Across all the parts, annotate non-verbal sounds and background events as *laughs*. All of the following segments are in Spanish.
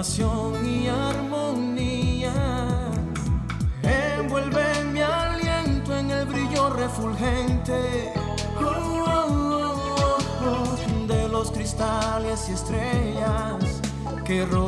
y armonía. Envuelve mi aliento en el brillo refulgente oh, oh, oh, de los cristales y estrellas que rodean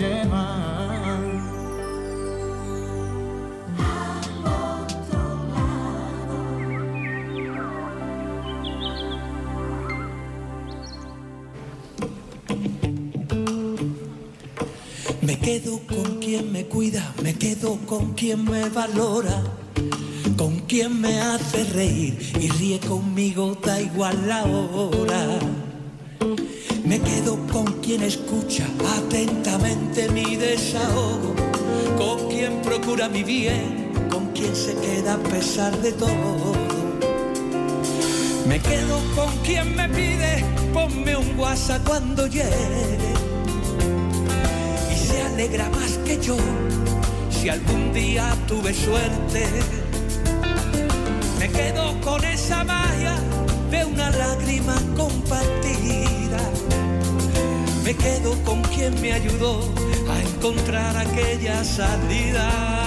lado. Me quedo con quien me cuida, me quedo con quien me valora con quien me hace reír y ríe conmigo, da igual la hora. Quien escucha atentamente mi desahogo, con quien procura mi bien, con quien se queda a pesar de todo. Me quedo con quien me pide, ponme un WhatsApp cuando llegue. Y se alegra más que yo, si algún día tuve suerte me quedo con esa magia de una lágrima compartida. Me quedo con quien me ayudó a encontrar aquella salida.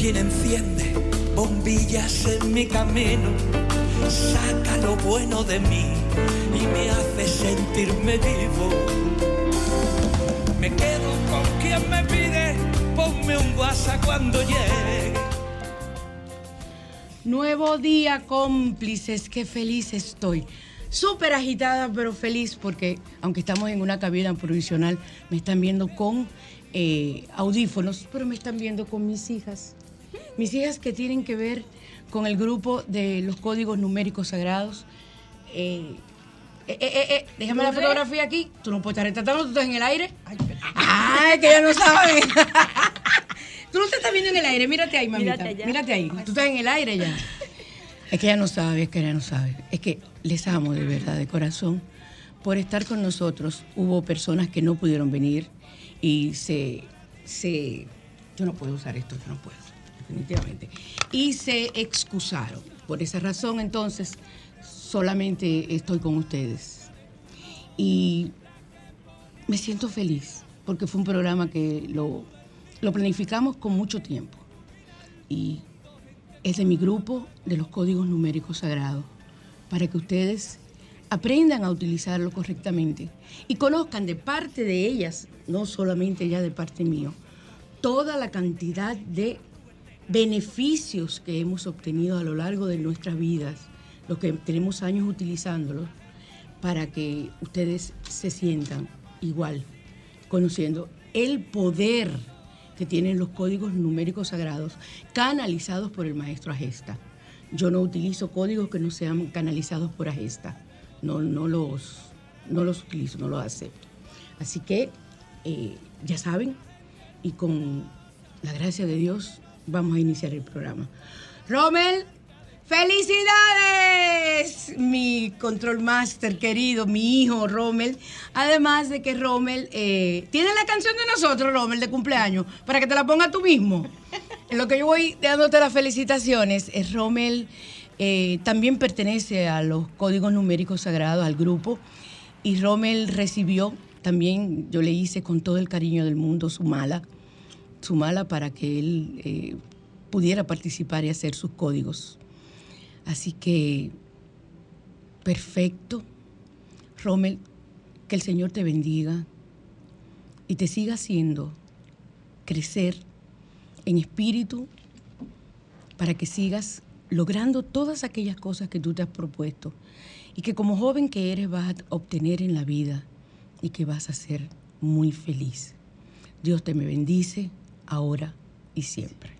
Quien enciende bombillas en mi camino, saca lo bueno de mí y me hace sentirme vivo me quedo con quien me pide, ponme un WhatsApp cuando llegue. Nuevo día, cómplices, qué feliz estoy. Súper agitada, pero feliz porque, aunque estamos en una cabina provisional, me están viendo con eh, audífonos, pero me están viendo con mis hijas. Mis hijas que tienen que ver con el grupo de los códigos numéricos sagrados. Eh, eh, eh, déjame la fotografía aquí. Tú no puedes estar retratando, tú estás en el aire. Ay, que ya no sabe. *laughs* tú no te estás viendo en el aire, mírate ahí, mamita. Mírate, ahí. Tú estás en el aire ya. Es que ella no sabe, es que ella no sabe. Es que les amo de verdad, de corazón, por estar con nosotros. Hubo personas que no pudieron venir y se, se... Yo no puedo usar esto, yo no puedo, definitivamente. Y se excusaron. Por esa razón, entonces, solamente estoy con ustedes. Y me siento feliz porque fue un programa que lo, planificamos con mucho tiempo. Y es de mi grupo de los códigos numéricos sagrados, para que ustedes aprendan a utilizarlo correctamente y conozcan de parte de ellas, no solamente ya de parte mío, toda la cantidad de beneficios que hemos obtenido a lo largo de nuestras vidas los que tenemos años utilizándolo, para que ustedes se sientan igual, conociendo el poder que tienen los códigos numéricos sagrados canalizados por el maestro Agesta. Yo no utilizo códigos que no sean canalizados por Agesta. No, no, los, no los utilizo, no los acepto. Así que eh, ya saben, y con la gracia de Dios vamos a iniciar el programa. Rommel, ¡Felicidades! Mi control master querido, mi hijo Rommel. Además de que Rommel eh, tiene la canción de nosotros, Rommel, de cumpleaños, para que te la ponga tú mismo. En lo que yo voy dándote las felicitaciones, es Rommel eh, también pertenece a los códigos numéricos sagrados, al grupo. Y Rommel recibió también, yo le hice con todo el cariño del mundo su mala, su mala para que él eh, pudiera participar y hacer sus códigos. Así que, perfecto. Rommel, que el Señor te bendiga y te siga haciendo crecer en espíritu para que sigas logrando todas aquellas cosas que tú te has propuesto y que como joven que eres vas a obtener en la vida y que vas a ser muy feliz. Dios te me bendice ahora y siempre.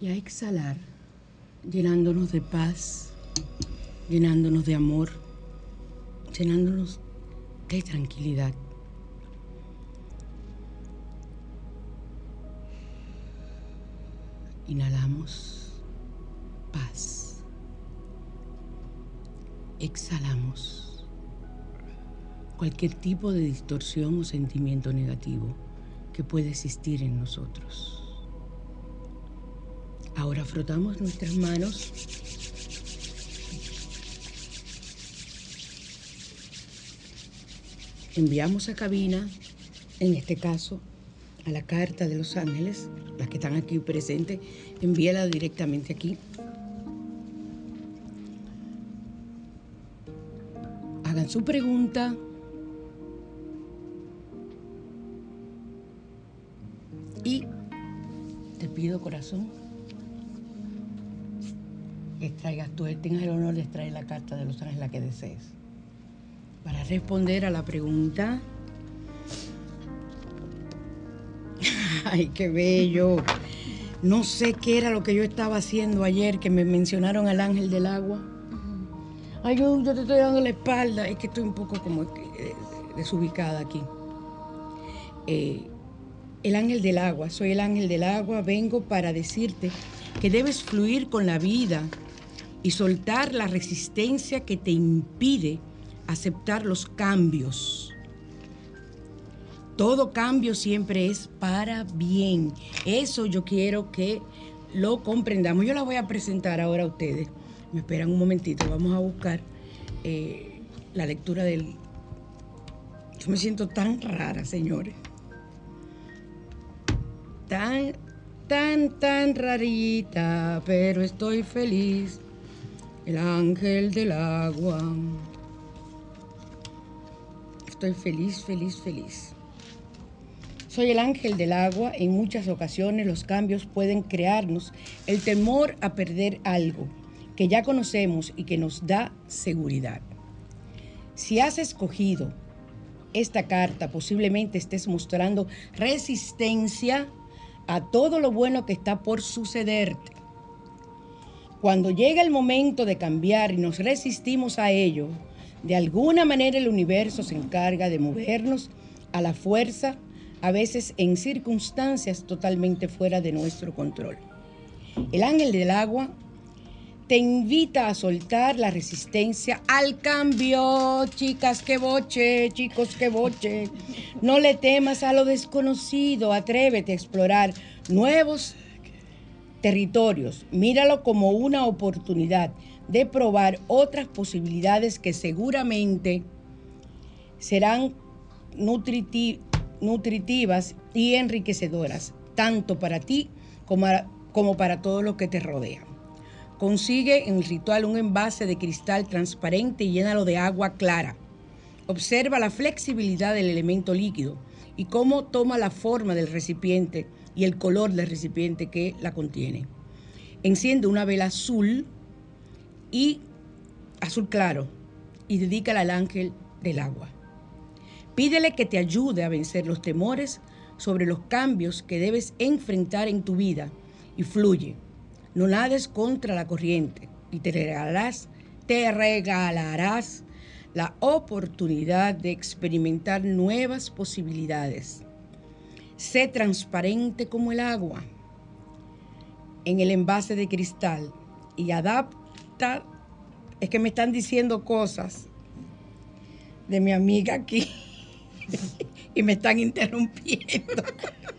y a exhalar, llenándonos de paz, llenándonos de amor, llenándonos de tranquilidad. Inhalamos paz exhalamos cualquier tipo de distorsión o sentimiento negativo que pueda existir en nosotros. Ahora frotamos nuestras manos. Enviamos a cabina, en este caso, a la carta de los ángeles, las que están aquí presentes, envíala directamente aquí. Su pregunta. Y te pido corazón traigas tú, tengas el honor de extraer la carta de los ángeles la que desees. Para responder a la pregunta. *laughs* Ay, qué bello. No sé qué era lo que yo estaba haciendo ayer que me mencionaron al ángel del agua. Ay, yo, te estoy dando la espalda. Es que estoy un poco como eh, desubicada aquí. Eh, el ángel del agua, soy el ángel del agua, vengo para decirte que debes fluir con la vida y soltar la resistencia que te impide aceptar los cambios. Todo cambio siempre es para bien. Eso yo quiero que lo comprendamos. Yo la voy a presentar ahora a ustedes. Me esperan un momentito, vamos a buscar eh, la lectura del... Yo me siento tan rara, señores. Tan, tan, tan rarita, pero estoy feliz. El ángel del agua. Estoy feliz, feliz, feliz. Soy el ángel del agua. En muchas ocasiones los cambios pueden crearnos el temor a perder algo que ya conocemos y que nos da seguridad. Si has escogido esta carta, posiblemente estés mostrando resistencia a todo lo bueno que está por sucederte. Cuando llega el momento de cambiar y nos resistimos a ello, de alguna manera el universo se encarga de movernos a la fuerza a veces en circunstancias totalmente fuera de nuestro control. El ángel del agua te invita a soltar la resistencia al cambio. Chicas, que boche, chicos, que boche. No le temas a lo desconocido, atrévete a explorar nuevos territorios. Míralo como una oportunidad de probar otras posibilidades que seguramente serán nutritivas y enriquecedoras, tanto para ti como, como para todos los que te rodean. Consigue en el ritual un envase de cristal transparente y llénalo de agua clara. Observa la flexibilidad del elemento líquido y cómo toma la forma del recipiente y el color del recipiente que la contiene. Enciende una vela azul y azul claro y dedícala al ángel del agua. Pídele que te ayude a vencer los temores sobre los cambios que debes enfrentar en tu vida y fluye no nades contra la corriente y te regalarás, te regalarás la oportunidad de experimentar nuevas posibilidades. Sé transparente como el agua en el envase de cristal y adapta. Es que me están diciendo cosas de mi amiga aquí *laughs* y me están interrumpiendo.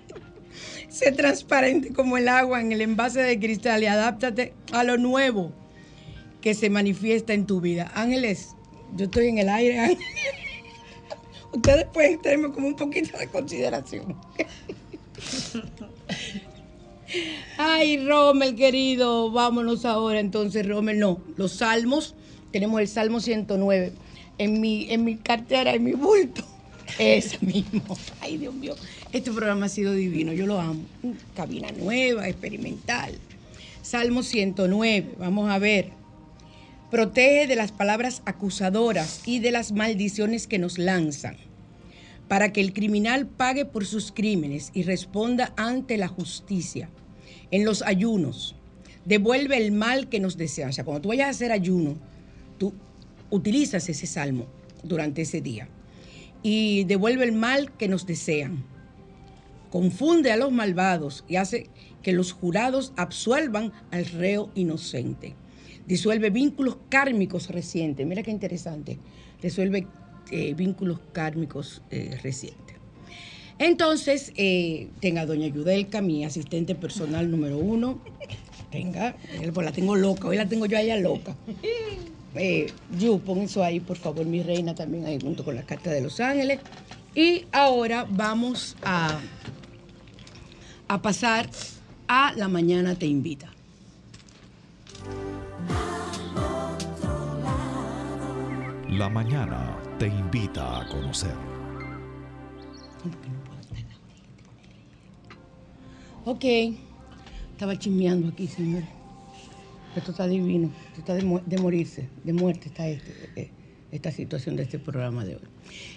*laughs* Sé transparente como el agua en el envase de cristal y adáptate a lo nuevo que se manifiesta en tu vida. Ángeles, yo estoy en el aire, Ustedes pueden tenerme como un poquito de consideración. Ay, Rommel, querido, vámonos ahora entonces, Rommel. No, los salmos, tenemos el Salmo 109 en mi, en mi cartera, en mi bulto. *laughs* Ese mismo. Ay, Dios mío. Este programa ha sido divino, yo lo amo. Cabina nueva, experimental. Salmo 109, vamos a ver. Protege de las palabras acusadoras y de las maldiciones que nos lanzan, para que el criminal pague por sus crímenes y responda ante la justicia. En los ayunos, devuelve el mal que nos desean. O sea, cuando tú vayas a hacer ayuno, tú utilizas ese salmo durante ese día y devuelve el mal que nos desean confunde a los malvados y hace que los jurados absuelvan al reo inocente. Disuelve vínculos kármicos recientes. Mira qué interesante. Resuelve eh, vínculos kármicos eh, recientes. Entonces, eh, tenga doña Yudelka, mi asistente personal número uno. Tenga, pues la tengo loca, hoy la tengo yo allá loca. Yu, pon eso ahí, por favor, mi reina también ahí junto con la carta de Los Ángeles. Y ahora vamos a a pasar a La Mañana Te Invita. La Mañana Te Invita a conocer. Ok, estaba chismeando aquí, señor. Esto está divino, esto está de, morirse, de muerte está este, eh, esta situación de este programa de hoy.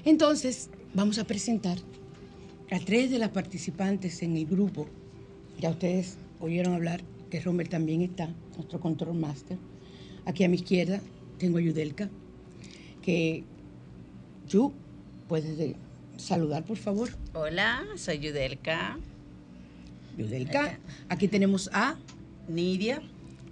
Entonces, vamos a presentar a tres de las participantes en el grupo, ya ustedes oyeron hablar que Romer también está, nuestro control master. Aquí a mi izquierda tengo a Yudelka, que tú puedes saludar, por favor. Hola, soy Yudelka. Yudelka. Aquí tenemos a Nidia.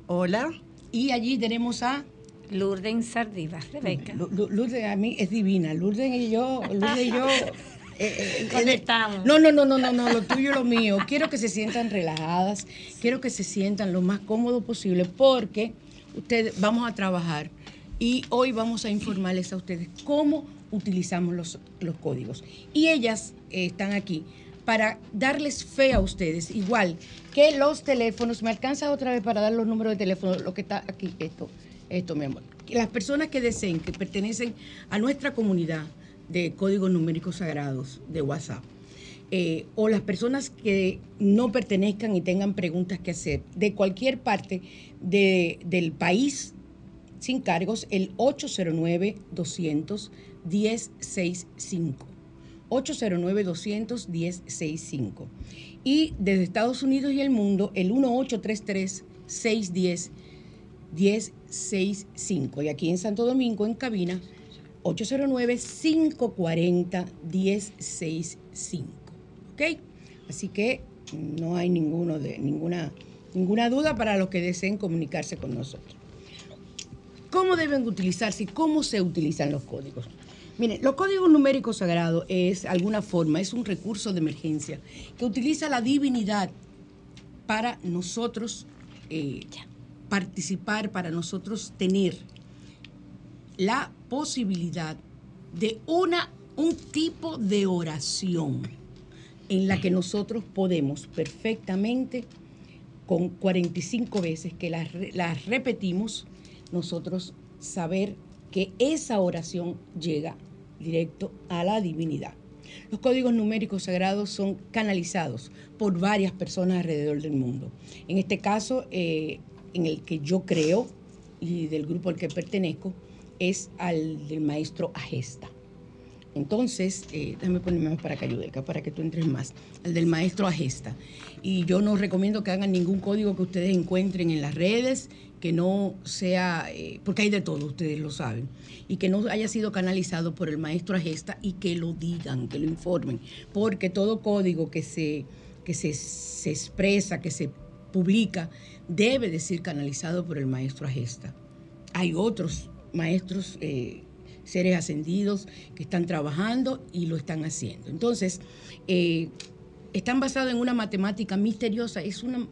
Hola. Y allí tenemos a Lourdes Sardivas, Rebeca. Lourdes a mí es divina. Lourdes y yo, Lourdes y yo *laughs* eh, eh, no, no, no, no, no, no, lo tuyo, lo mío. Quiero que se sientan relajadas, quiero que se sientan lo más cómodo posible porque ustedes vamos a trabajar y hoy vamos a informarles a ustedes cómo utilizamos los, los códigos. Y ellas eh, están aquí para darles fe a ustedes, igual que los teléfonos. ¿Me alcanza otra vez para dar los números de teléfono? Lo que está aquí, esto, esto, mi amor. Las personas que deseen, que pertenecen a nuestra comunidad, de códigos numéricos sagrados de WhatsApp. Eh, o las personas que no pertenezcan y tengan preguntas que hacer de cualquier parte del país sin cargos, el 809-200-1065. 809-200-1065. Y desde Estados Unidos y el mundo, el 1833-610-1065. Y aquí en Santo Domingo, en cabina, 809-540-1065. ¿Ok? Así que no hay ninguno de, ninguna, ninguna duda para los que deseen comunicarse con nosotros. ¿Cómo deben utilizarse y cómo se utilizan los códigos? Miren, los códigos numéricos sagrados es alguna forma, es un recurso de emergencia que utiliza la divinidad para nosotros eh, participar, para nosotros tener la posibilidad de una, un tipo de oración en la que nosotros podemos perfectamente, con 45 veces que las, las repetimos, nosotros saber que esa oración llega directo a la divinidad. Los códigos numéricos sagrados son canalizados por varias personas alrededor del mundo. En este caso, eh, en el que yo creo y del grupo al que pertenezco, es al del maestro Agesta. Entonces, eh, déjame ponerme más para acá, Yudelka, para que tú entres más. El del maestro Agesta. Y yo no recomiendo que hagan ningún código que ustedes encuentren en las redes, que no sea, eh, porque hay de todo, ustedes lo saben, y que no haya sido canalizado por el maestro Agesta y que lo digan, que lo informen. Porque todo código que se, que se, se expresa, que se publica, debe de ser canalizado por el maestro Agesta. Hay otros maestros, eh, seres ascendidos que están trabajando y lo están haciendo. Entonces, eh, están basados en una matemática misteriosa, es una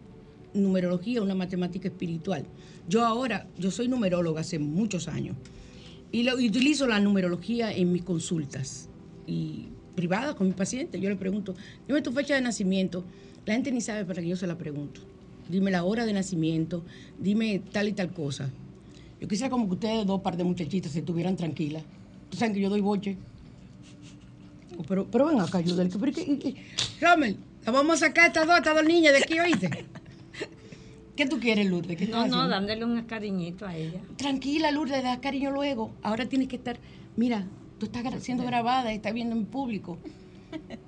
numerología, una matemática espiritual. Yo ahora, yo soy numeróloga hace muchos años y, utilizo la numerología en mis consultas y privadas con mis pacientes. Yo le pregunto, dime tu fecha de nacimiento. La gente ni sabe para que yo se la pregunto. Dime la hora de nacimiento, dime tal y tal cosa. Yo quisiera como que ustedes dos par de muchachitas se estuvieran tranquilas. Ustedes saben que yo doy boche. Oh, Pero, pero ven acá, Yudel. pero que- Rommel, la vamos a sacar a estas dos, a estas dos niñas de aquí, ¿oíste? ¿Qué tú quieres, Lourdes? ¿Qué No, no, haciendo? dándole un cariñito a ella. Tranquila, Lourdes, da cariño luego. Ahora tienes que estar. Mira, tú estás siendo grabada, estás viendo en público. *laughs*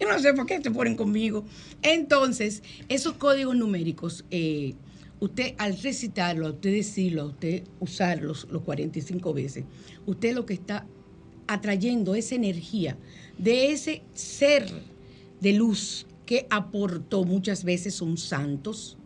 Yo no sé por qué se ponen conmigo. Entonces, esos códigos numéricos, eh, usted al recitarlo, a usted decirlo, a usted usarlos los 45 veces, usted lo que está atrayendo esa energía de ese ser de luz que aportó muchas veces son santos.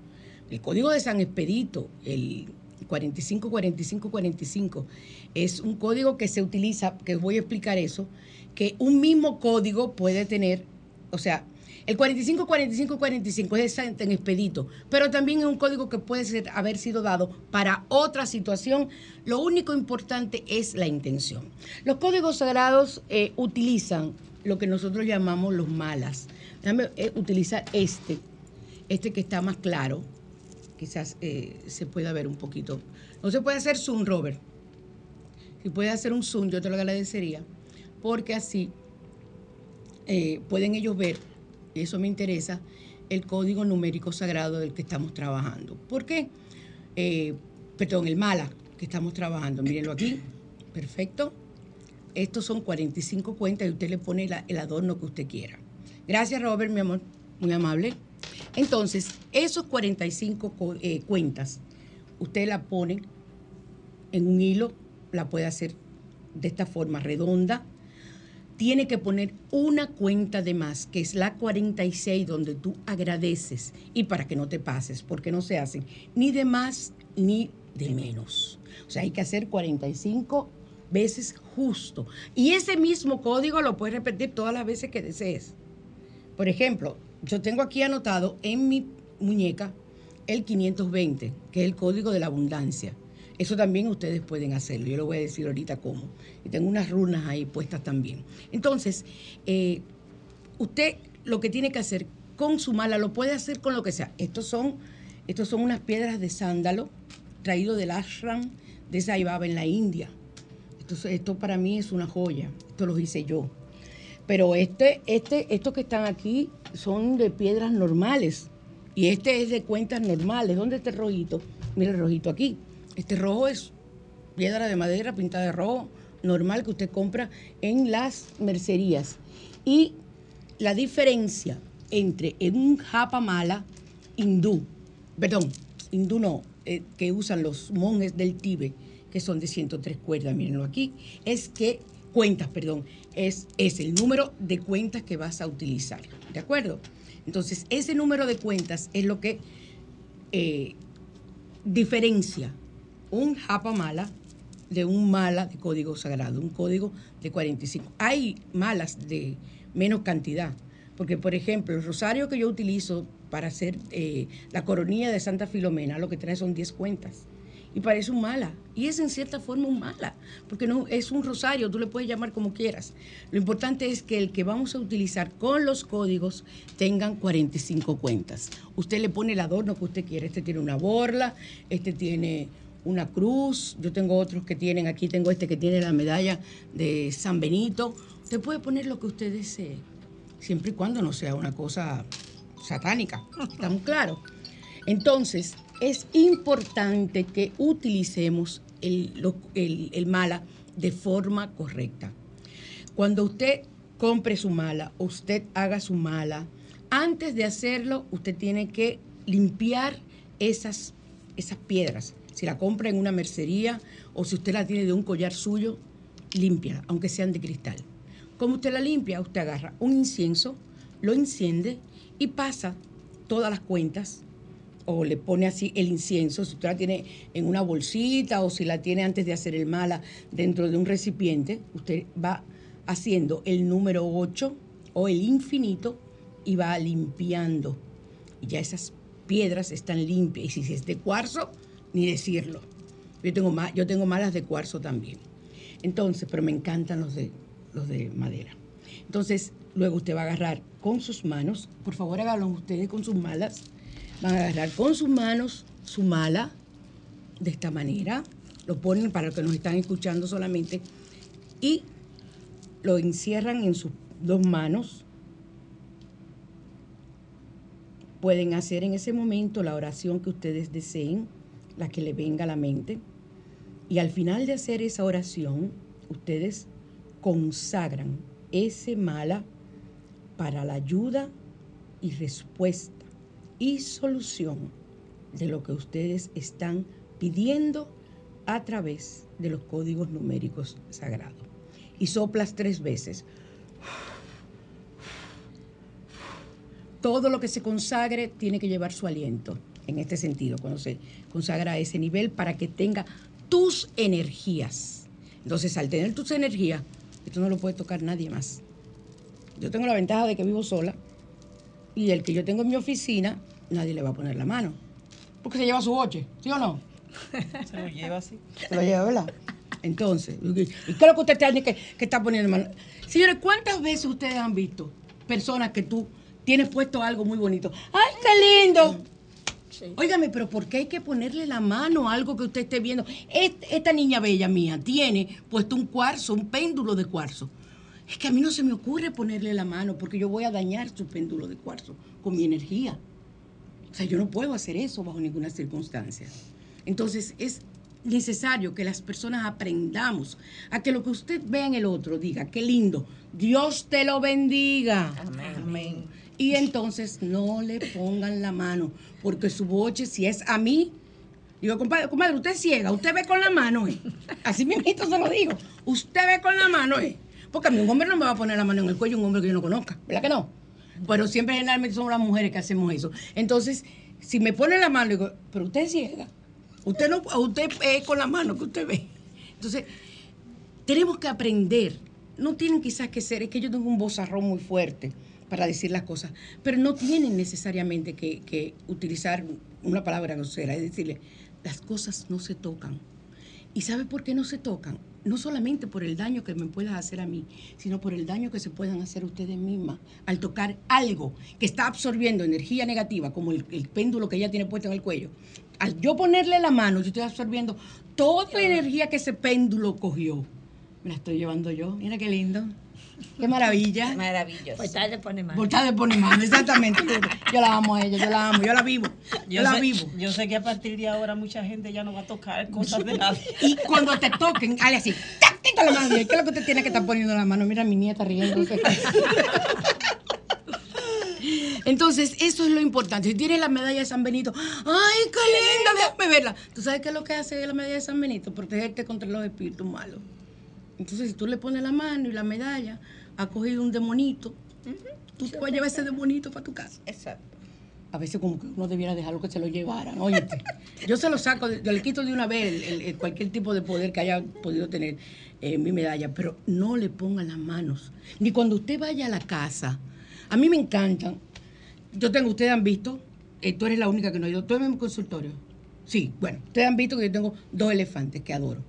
El código de San Expedito, el 45 45 45 es un código que se utiliza, que voy a explicar eso, que un mismo código puede tener, o sea, el 45 45 45 es San Expedito, pero también es un código que puede ser, haber sido dado para otra situación. Lo único importante es la intención. Los códigos sagrados eh, utilizan lo que nosotros llamamos los malas. Déjame eh, utilizar este, este que está más claro. Quizás eh, se pueda ver un poquito. No se puede hacer zoom, Robert. Si puede hacer un zoom, yo te lo agradecería, porque así pueden ellos ver, y eso me interesa, el código numérico sagrado del que estamos trabajando. ¿Por qué? Eh, perdón, el mala que estamos trabajando. Mírenlo aquí. Perfecto. Estos son 45 cuentas y usted le pone el adorno que usted quiera. Gracias, Robert, mi amor. Muy amable. Entonces, esos 45 co- eh, cuentas, usted la pone en un hilo, la puede hacer de esta forma redonda. Tiene que poner una cuenta de más, que es la 46, donde tú agradeces. Y para que no te pases, porque no se hacen ni de más ni de menos. O sea, hay que hacer 45 veces justo. Y ese mismo código lo puedes repetir todas las veces que desees. Por ejemplo, yo tengo aquí anotado en mi muñeca el 520, que es el código de la abundancia. Eso también ustedes pueden hacerlo. Yo lo voy a decir ahorita cómo. Y tengo unas runas ahí puestas también. Entonces, eh, usted lo que tiene que hacer con su mala lo puede hacer con lo que sea. Estos son, estos son unas piedras de sándalo traído del ashram de Saibaba en la India. Esto, esto para mí es una joya. Esto lo hice yo. Pero este, este, estos que están aquí son de piedras normales. Y este es de cuentas normales. ¿Dónde está el rojito? Mira el rojito aquí. Este rojo es piedra de madera pintada de rojo, normal que usted compra en las mercerías. Y la diferencia entre un japa mala hindú, perdón, hindú no, eh, que usan los monjes del Tíbet que son de 103 cuerdas, mírenlo aquí, es que, cuentas, perdón, es, es el número de cuentas que vas a utilizar, ¿de acuerdo? Entonces, ese número de cuentas es lo que eh, diferencia un japa mala de un mala de código sagrado, un código de 45. Hay malas de menos cantidad, porque por ejemplo, el rosario que yo utilizo para hacer eh, la coronilla de Santa Filomena, lo que trae son 10 cuentas. Y parece un mala. Y es en cierta forma un mala, porque no es un rosario, tú le puedes llamar como quieras. Lo importante es que el que vamos a utilizar con los códigos tengan 45 cuentas. Usted le pone el adorno que usted quiere. Este tiene una borla, este tiene una cruz, yo tengo otros que tienen, aquí tengo este que tiene la medalla de San Benito. Usted puede poner lo que usted desee, siempre y cuando no sea una cosa satánica, *laughs* estamos claros. Entonces, es importante que utilicemos el, el mala de forma correcta. Cuando usted compre su mala, usted haga su mala, antes de hacerlo, usted tiene que limpiar esas, esas piedras. Si la compra en una mercería o si usted la tiene de un collar suyo, limpia, aunque sean de cristal. ¿Cómo usted la limpia? Usted agarra un incienso, lo enciende y pasa todas las cuentas o le pone así el incienso, si usted la tiene en una bolsita o si la tiene antes de hacer el mala dentro de un recipiente, usted va haciendo el número 8 o el infinito y va limpiando. Y ya esas piedras están limpias. Y si es de cuarzo, ni decirlo. Yo tengo, yo tengo malas de cuarzo también. Entonces, pero me encantan los de, los de madera. Entonces, luego usted va a agarrar con sus manos, por favor háganlo ustedes con sus malas, van a agarrar con sus manos su mala de esta manera, lo ponen para los que nos están escuchando solamente y lo encierran en sus dos manos. Pueden hacer en ese momento la oración que ustedes deseen la que le venga a la mente. Y al final de hacer esa oración, ustedes consagran ese mala para la ayuda y respuesta y solución de lo que ustedes están pidiendo a través de los códigos numéricos sagrados. Y soplas tres veces. Todo lo que se consagre tiene que llevar su aliento en este sentido, cuando se consagra a ese nivel para que tenga tus energías. Entonces, al tener tus energías, esto no lo puede tocar nadie más. Yo tengo la ventaja de que vivo sola y el que yo tengo en mi oficina, nadie le va a poner la mano. Porque se lleva su boche, ¿sí o no? *laughs* Se lo lleva así. Se lo lleva, ¿verdad? Entonces, ¿y qué es lo que usted tiene que, que está poniendo mano? Señores, ¿cuántas veces ustedes han visto personas que tú tienes puesto algo muy bonito? ¡Ay, qué lindo! Óigame, pero ¿por qué hay que ponerle la mano a algo que usted esté viendo? Esta niña bella mía tiene puesto un cuarzo, un péndulo de cuarzo. Es que a mí no se me ocurre ponerle la mano porque yo voy a dañar su péndulo de cuarzo con mi energía. O sea, yo no puedo hacer eso bajo ninguna circunstancia. Entonces es necesario que las personas aprendamos a que lo que usted vea en el otro diga, qué lindo, Dios te lo bendiga. Amén. Amén. Y entonces no le pongan la mano, porque su boche, si es a mí, digo, compadre, compadre, usted es ciega, usted ve con la mano, ¿eh? Así mismo se lo digo, usted ve con la mano, ¿eh? Porque a mí un hombre no me va a poner la mano en el cuello, un hombre que yo no conozca, ¿verdad que no? Pero siempre generalmente son las mujeres que hacemos eso. Entonces, si me pone la mano, digo, pero usted es ciega, usted no, usted es con la mano que usted ve. Entonces, tenemos que aprender. No tienen quizás que ser, es que yo tengo un bozarrón muy fuerte para decir las cosas, pero no tienen necesariamente que, utilizar una palabra grosera, es decirle, las cosas no se tocan. ¿Y sabe por qué no se tocan? No solamente por el daño que me puedas hacer a mí, sino por el daño que se puedan hacer ustedes mismas al tocar algo que está absorbiendo energía negativa, como el, el péndulo que ella tiene puesto en el cuello. Al yo ponerle la mano, yo estoy absorbiendo toda la energía que ese péndulo cogió. Me la estoy llevando yo. Mira qué lindo. Qué maravilla. Maravilloso. Pues tarde pone mano. Por tarde pone mano, exactamente. Yo la amo a ella, yo la amo, yo la vivo. Yo, la vivo. Yo sé que a partir de ahora mucha gente ya no va a tocar cosas de nadie. *laughs* Y cuando te toquen, hale así, ¡tactita la mano! ¿Qué es lo que usted tiene que estar poniendo la mano? Mira, mi nieta riendo. Entonces, eso es lo importante. Si tienes la medalla de San Benito, ¡ay, qué linda! Déjame verla. ¿Tú sabes qué es lo que hace la medalla de San Benito? Protegerte contra los espíritus malos. Entonces, si tú le pones la mano y la medalla, ha cogido un demonito, tú te vas a llevar ese demonito para tu casa. Exacto. A veces como que uno debiera dejarlo que se lo llevaran. Óyete, yo se lo saco, yo le quito de una vez el- el- el- cualquier tipo de poder que haya podido tener eh, mi medalla, pero no le pongan las manos. Ni cuando usted vaya a la casa. A mí me encantan. Yo tengo, ustedes han visto, eh, tú eres la única que no ha ido. ¿Tú en mi consultorio? Sí, bueno, ustedes han visto que yo tengo dos elefantes que adoro.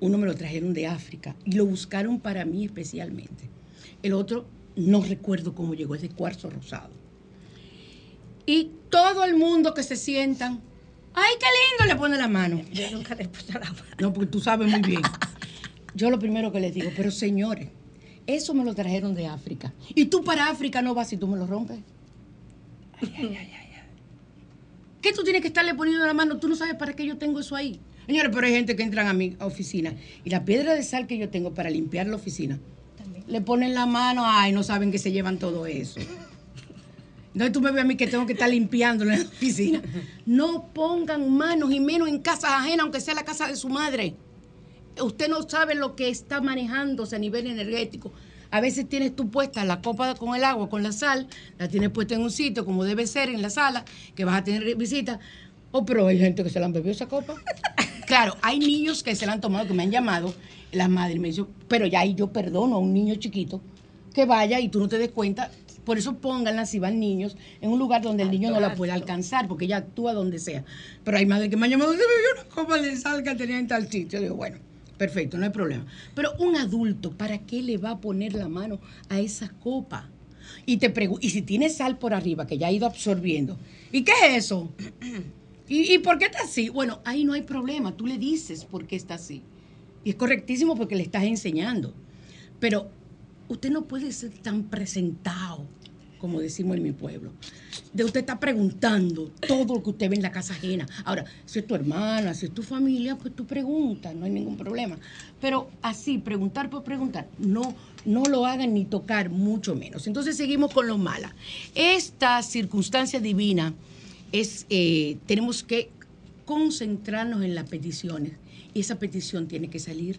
Uno me lo trajeron de África y lo buscaron para mí especialmente. El otro, no recuerdo cómo llegó, es de cuarzo rosado. Y todo el mundo que se sientan, ¡ay, qué lindo! Le pone la mano. Yo nunca le puse la mano. No, porque tú sabes muy bien. Yo lo primero que les digo, pero señores, eso me lo trajeron de África. Y tú para África no vas si tú me lo rompes. ¿Qué tú tienes que estarle poniendo la mano? Tú no sabes para qué yo tengo eso ahí. Señores, pero hay gente que entran a mi oficina y la piedra de sal que yo tengo para limpiar la oficina, le ponen la mano, ay, no saben que se llevan todo eso. Entonces tú me ves a mí que tengo que estar limpiando en la oficina. No pongan manos y menos en casas ajenas, aunque sea la casa de su madre. Usted no sabe lo que está manejándose a nivel energético. A veces tienes tú puesta la copa con el agua, con la sal, la tienes puesta en un sitio como debe ser en la sala, que vas a tener visita. Oh, pero hay gente que se la han bebido esa copa. Claro, hay niños que se la han tomado, que me han llamado, las madres me dicen, pero ya ahí yo perdono a un niño chiquito que vaya y tú no te des cuenta. Por eso pónganla si van niños en un lugar donde el niño no la pueda alcanzar, porque ella actúa donde sea. Pero hay madres que me han llamado, se bebió una copa de sal que tenía en tal sitio. Yo digo, bueno, perfecto, no hay problema. Pero un adulto, ¿para qué le va a poner la mano a esa copa? Y te y si tiene sal por arriba, que ya ha ido absorbiendo, ¿y qué es eso? *clears throat* ¿Y, por qué está así? Bueno, ahí no hay problema, tú le dices por qué está así. Y es correctísimo porque le estás enseñando. Pero usted no puede ser tan presentado, como decimos en mi pueblo. De usted está preguntando todo lo que usted ve en la casa ajena. Ahora, si es tu hermana, si es tu familia, pues tú preguntas, no hay ningún problema. Pero así, preguntar por preguntar, no, no lo hagan ni tocar, mucho menos. Entonces seguimos con lo mala. Esta circunstancia divina es, eh, tenemos que concentrarnos en las peticiones y esa petición tiene que salir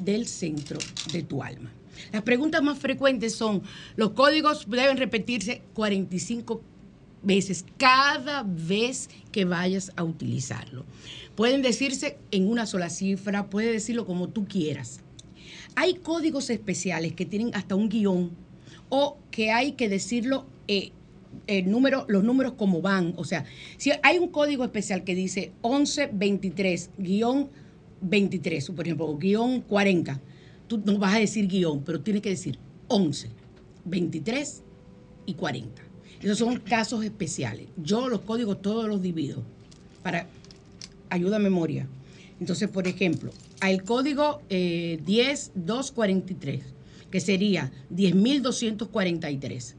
del centro de tu alma. Las preguntas más frecuentes son, los códigos deben repetirse 45 veces cada vez que vayas a utilizarlo. Pueden decirse en una sola cifra, puede decirlo como tú quieras. Hay códigos especiales que tienen hasta un guion o que hay que decirlo eh, el número, los números como van. O sea, si hay un código especial que dice 1123 guion 23, por ejemplo, guion 40, tú no vas a decir guion, pero tienes que decir 11, 23 y 40. Esos son casos especiales. Yo los códigos todos los divido para ayuda a memoria. Entonces, por ejemplo, al código eh, 10243, que sería 10.243.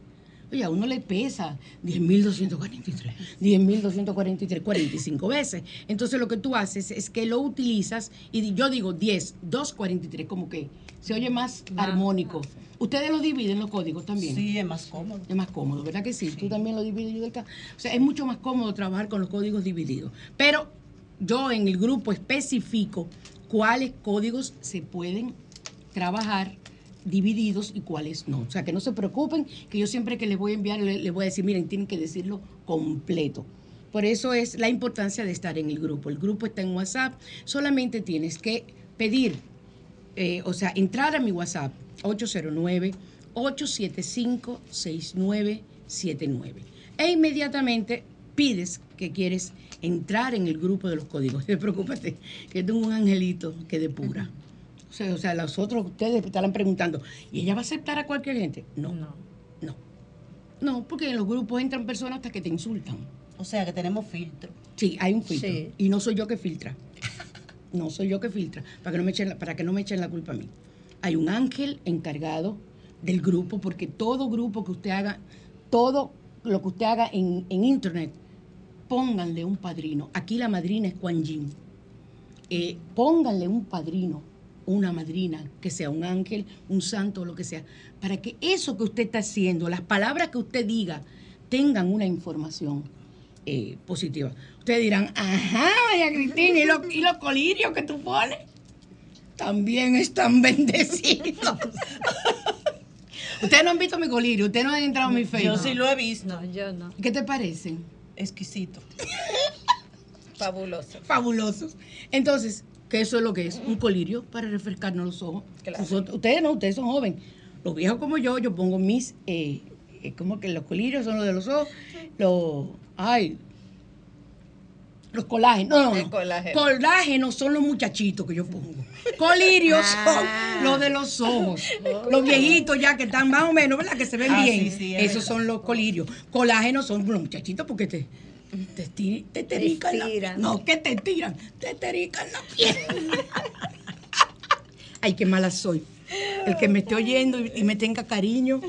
Oye, a uno le pesa 10.243, 10.243, 45 veces. Entonces lo que tú haces es que lo utilizas y yo digo 10, 243, como que se oye más armónico. Ustedes lo dividen los códigos también. Sí, es más cómodo. Es más cómodo, ¿verdad que sí? Tú también lo divides yo del O sea, es mucho más cómodo trabajar con los códigos divididos. Pero yo en el grupo especifico cuáles códigos se pueden trabajar divididos y cuáles no. O sea, que no se preocupen, que yo siempre que les voy a enviar, le- les voy a decir, miren, tienen que decirlo completo. Por eso es la importancia de estar en el grupo. El grupo está en WhatsApp. Solamente tienes que pedir, eh, o sea, entrar a mi WhatsApp 809-875-6979. E inmediatamente pides que quieres entrar en el grupo de los códigos. No *laughs* preocúpate, que tengo un angelito que depura. O sea, o sea, los otros ustedes estarán preguntando, ¿y ella va a aceptar a cualquier gente? No, no, no. No, porque en los grupos entran personas hasta que te insultan. O sea, que tenemos filtro. Sí, hay un filtro. Sí. Y no soy yo que filtra. No soy yo que filtra, para que no me echen la, para que no me echen la culpa a mí. Hay un ángel encargado del grupo, porque todo grupo que usted haga, todo lo que usted haga en, en internet, pónganle un padrino. Aquí la madrina es Kuan Yin. Eh, pónganle un padrino una madrina, que sea un ángel, un santo lo que sea, para que eso que usted está haciendo, las palabras que usted diga, tengan una información eh, positiva. Ustedes dirán, ajá, María Cristina, ¿y los, y los colirios que tú pones? También están *laughs* bendecidos. *laughs* ustedes no han visto mi colirio, ustedes no han entrado en mi Facebook. Yo sí lo he visto. No, yo no. ¿Qué te parecen? Exquisito. *laughs* Fabuloso. fabulosos. Entonces, que eso es lo que es, un colirio para refrescarnos los ojos. Claro. Nosotros- ustedes no, ustedes son jóvenes. Los viejos como yo, yo pongo mis, eh, eh, como que los colirios son los de los ojos, los, ay, los colágenos. No, no, no. colágeno. Colágenos son los muchachitos que yo pongo. Colirios Ah. son los de los ojos. Los viejitos ya que están más o menos, ¿verdad? Que se ven Ah, bien. sí, sí, es Esos son los colirios. Colágenos son los muchachitos porque te, te, esti- te terican la- estiran. No, que te tiran, te terican la piel. *laughs* Ay, qué mala soy. El que me esté oyendo y, y me tenga cariño,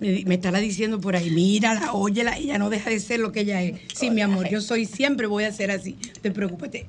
me, estará diciendo por ahí, mírala, óyela, ella no deja de ser lo que ella es. Sí, mi amor, yo soy, siempre voy a ser así. Te preocupes.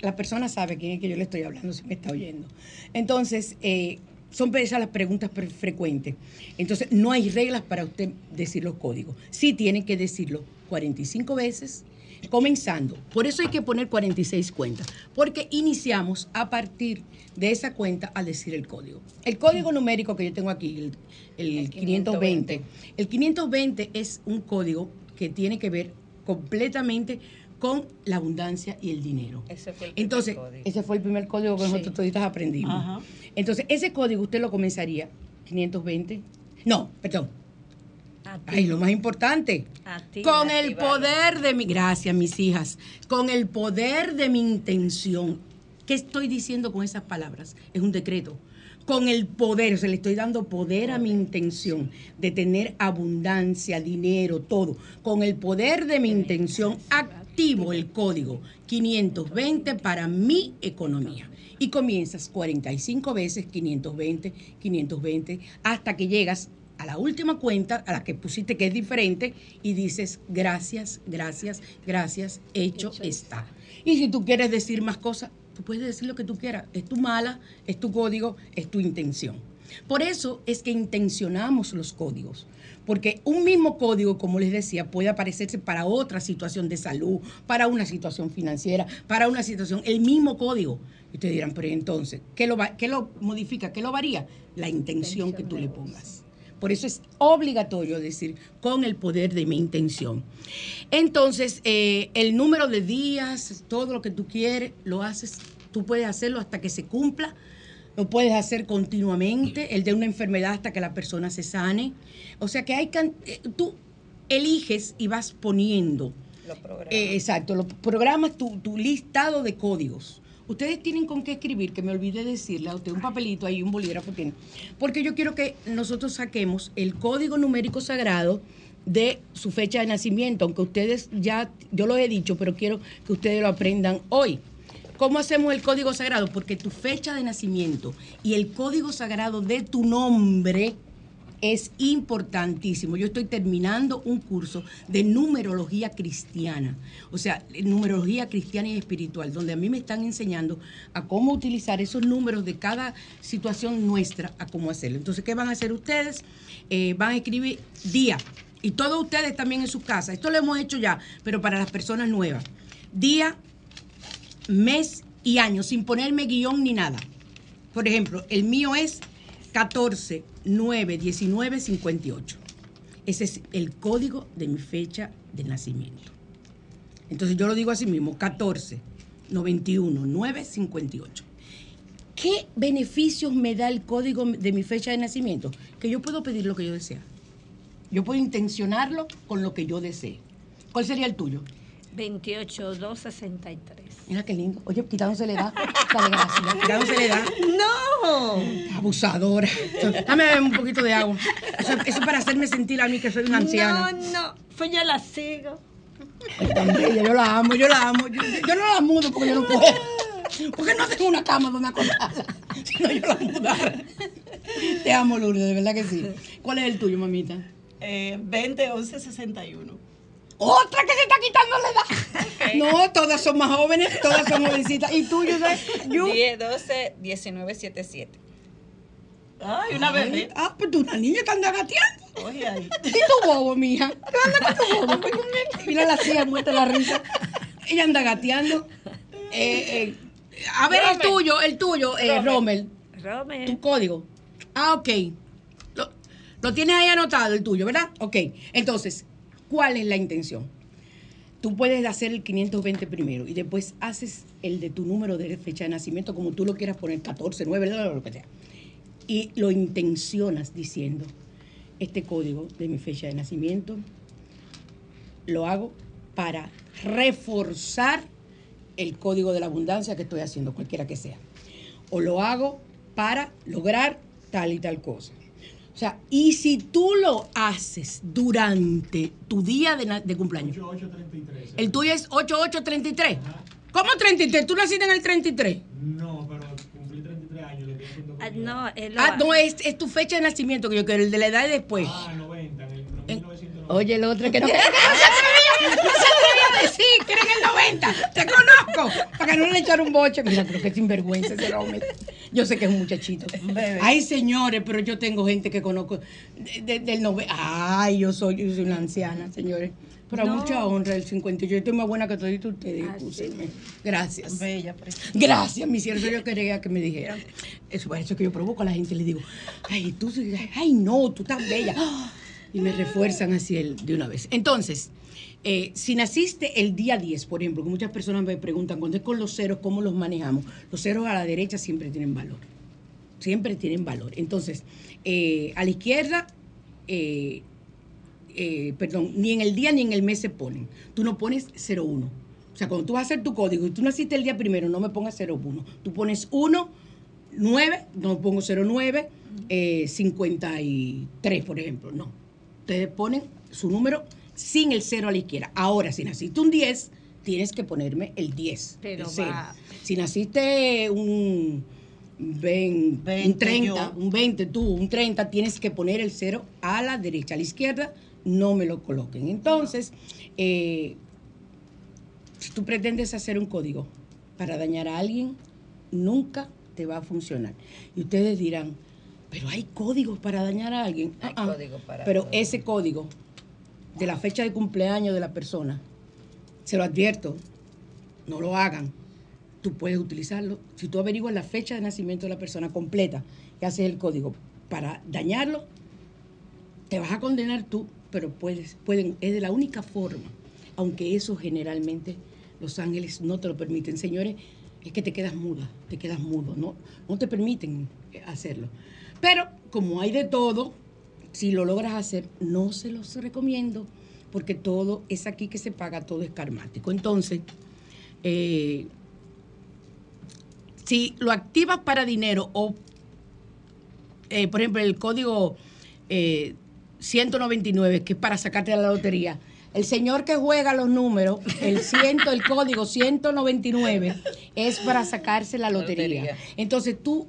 La persona sabe quién es que yo le estoy hablando si me está oyendo. Entonces, eh, son esas las preguntas pre- frecuentes. Entonces, no hay reglas para usted decir los códigos. Sí tiene que decirlo 45 veces, comenzando. Por eso hay que poner 46 cuentas, porque iniciamos a partir de esa cuenta al decir el código. El código numérico que yo tengo aquí, el, el 520, el 520 es un código que tiene que ver completamente con la abundancia y el dinero. Ese fue el primer Entonces, código. ese fue el primer código que nosotros toditas aprendimos. Ajá. Entonces, ese código usted lo comenzaría 520. No, perdón. Ay, lo más importante. Con el poder de mi. Gracias, mis hijas. Con el poder de mi intención. ¿Qué estoy diciendo con esas palabras? Es un decreto. Con el poder, o sea, le estoy dando poder a mi intención de tener abundancia, dinero, todo. Con el poder de mi intención, activo el código 520 para mi economía. Y comienzas 45 veces 520, 520, hasta que llegas a la última cuenta, a la que pusiste que es diferente, y dices gracias, gracias, gracias, hecho, está. Y si tú quieres decir más cosas, tú puedes decir lo que tú quieras. Es tu mala, es tu código, es tu intención. Por eso es que intencionamos los códigos. Porque un mismo código, como les decía, puede aparecerse para otra situación de salud, para una situación financiera, para una situación, el mismo código. Y ustedes dirán, pero ¿y entonces, ¿qué lo, va- qué lo modifica? ¿Qué lo varía? La intención que tú le pongas. Por eso es obligatorio decir con el poder de mi intención. Entonces, eh, el número de días, todo lo que tú quieres, lo haces, tú puedes hacerlo hasta que se cumpla, lo puedes hacer continuamente, el de una enfermedad hasta que la persona se sane. O sea que hay eh, tú eliges y vas poniendo. Los programas. Eh, exacto, los programas, tu, tu listado de códigos. Ustedes tienen con qué escribir, que me olvidé decirle a usted, un papelito ahí, un bolígrafo tiene. Porque yo quiero que nosotros saquemos el código numérico sagrado de su fecha de nacimiento, aunque ustedes ya, yo lo he dicho, pero quiero que ustedes lo aprendan hoy. ¿Cómo hacemos el código sagrado? Porque tu fecha de nacimiento y el código sagrado de tu nombre es importantísimo. Yo estoy terminando un curso de numerología cristiana, o sea, numerología cristiana y espiritual, donde a mí me están enseñando a cómo utilizar esos números de cada situación nuestra, a cómo hacerlo. Entonces, ¿qué van a hacer ustedes? Eh, van a escribir día, y todos ustedes también en su casa. Esto lo hemos hecho ya, pero para las personas nuevas. Día, mes y año, sin ponerme guion ni nada. Por ejemplo, el mío es 14 9 19 58. Ese es el código de mi fecha de nacimiento. Entonces yo lo digo así mismo, 14 91 9 58. ¿Qué beneficios me da el código de mi fecha de nacimiento? Que yo puedo pedir lo que yo desea. Yo puedo intencionarlo con lo que yo desee. ¿Cuál sería el tuyo? 28, 263. Mira qué lindo. Oye, quitándose la edad. Dale, gracias. Quitándose la edad. ¡No! Abusadora. Dame beber un poquito de agua. Eso, eso para hacerme sentir a mí que soy una anciana. No, no. Pues yo la sigo. Bella, yo la amo, yo la amo. Yo, yo no la mudo porque yo no puedo. Porque no tengo una cama donde acostarla. Si no, yo la mudara. Te amo, Lourdes, de verdad que sí. ¿Cuál es el tuyo, mamita? Eh, 20, 11, 61. Otra que se está quitando la edad. No, todas son más jóvenes, todas son jovencitas. ¿Y tú? Yo. 10, 12, 19, 77. Ay, una Ay, bebé. Ah, pues tú, una niña que anda gateando. Oye, ahí. ¿Y tu bobo, mija? ¿Qué anda con tu bobo? Mira la silla, muerta la risa. Ella anda gateando. Eh, eh, a ver, el Rommel. tuyo, el tuyo, eh, Rommel. Rome. Tu código. Ah, ok. Lo, lo tienes ahí anotado, el tuyo, ¿verdad? Ok. Entonces, ¿cuál es la intención? Tú puedes hacer el 520 primero y después haces el de tu número de fecha de nacimiento, como tú lo quieras poner, 14, 9, lo que sea. Y lo intencionas diciendo, este código de mi fecha de nacimiento lo hago para reforzar el código de la abundancia que estoy haciendo, cualquiera que sea. O lo hago para lograr tal y tal cosa. O sea, y si tú lo haces durante tu día de, de cumpleaños. El tuyo es 8833. ¿Cómo 33? ¿Tú naciste en el 33? No, pero cumplí 33 años, Ah, no, lo Ah, no, es, es tu fecha de nacimiento que yo quiero, el de la edad de después. Ah, 90, en el En- 1990. Oye, el otro que no, no se atrevía, no se atrevía decir que en el 90. Te conozco. Para que no le echara un boche. Mira, creo que es sinvergüenza ese hombre. Yo sé que es un muchachito. bebé. Ay, señores, pero yo tengo gente que conozco de- de- del 90. Ay, yo soy, yo soy una anciana, señores. Pero a No. mucha honra el 58. Yo estoy más buena que todos ustedes. Ah, excúsenme. Gracias. Bella, preciosa. Gracias, mi cielo. Yo quería que me dijeran. Eso por eso que yo provoco a la gente y le digo, ay, tú, ay, no, tú estás bella. Y me refuerzan así el, de una vez. Entonces, eh, si naciste el día 10, por ejemplo, que muchas personas me preguntan, cuando es con los ceros, ¿cómo los manejamos? Los ceros a la derecha siempre tienen valor. Siempre tienen valor. Entonces, eh, a la izquierda, eh, perdón, ni en el día ni en el mes se ponen. Tú no pones 01. O sea, cuando tú vas a hacer tu código y tú naciste el día primero, no me pongas 01. Tú pones 1, 9, no pongo 09, eh, 53, por ejemplo. No. Ustedes ponen su número sin el 0 a la izquierda. Ahora, si naciste un 10, tienes que ponerme el 10. Pero el cero. va- Si naciste un, ven- 20 un 30, yo. un 20, tú, un 30, tienes que poner el 0 a la derecha. A la izquierda, no me lo coloquen. Entonces, eh, si tú pretendes hacer un código para dañar a alguien, nunca te va a funcionar. Y ustedes dirán, pero hay códigos para dañar a alguien. Hay Ah, ah. código para Pero todo. ese código de la fecha de cumpleaños de la persona, se lo advierto, no lo hagan. Tú puedes utilizarlo. Si tú averiguas la fecha de nacimiento de la persona completa y haces el código para dañarlo, te vas a condenar tú, pero puedes, pueden, es de la única forma, aunque eso generalmente los ángeles no te lo permiten. Señores, es que te quedas muda, te quedas mudo, no, no te permiten hacerlo. Pero como hay de todo, si lo logras hacer, no se los recomiendo, porque todo es aquí que se paga, todo es karmático. Entonces, eh, si lo activas para dinero o eh, por ejemplo, el código eh, 199, que es para sacarte de la lotería. El señor que juega los números, el, ciento, el código 199, es para sacarse la lotería. Lotería. Entonces tú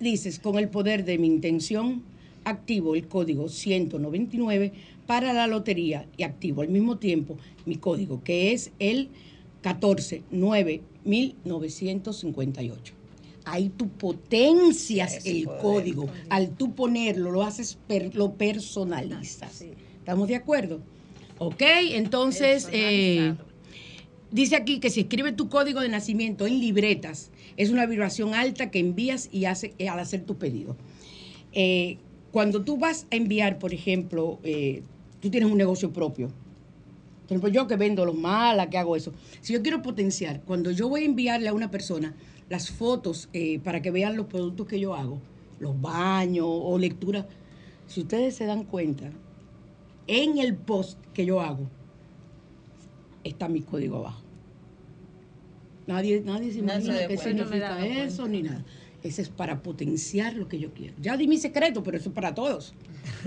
dices, con el poder de mi intención, activo el código 199 para la lotería y activo al mismo tiempo mi código, que es el 14-9-1958. Ahí tú potencias Ese el poder. código. Al tú ponerlo, lo haces, per- lo personalizas. Sí. ¿Estamos de acuerdo? Ok, entonces, eh, dice aquí que si escribes tu código de nacimiento en libretas, es una vibración alta que envías y hace, al hacer tu pedido. Eh, cuando tú vas a enviar, por ejemplo, eh, tú tienes un negocio propio. Por ejemplo, yo que vendo los malas, que hago eso. Si yo quiero potenciar, cuando yo voy a enviarle a una persona las fotos eh, para que vean los productos que yo hago, los baños o lectura, si ustedes se dan cuenta, en el post que yo hago, está mi código abajo. Nadie, nadie se imagina. No me he significa dado eso ni nada. Ese es para potenciar lo que yo quiero. Ya di mi secreto, pero eso es para todos.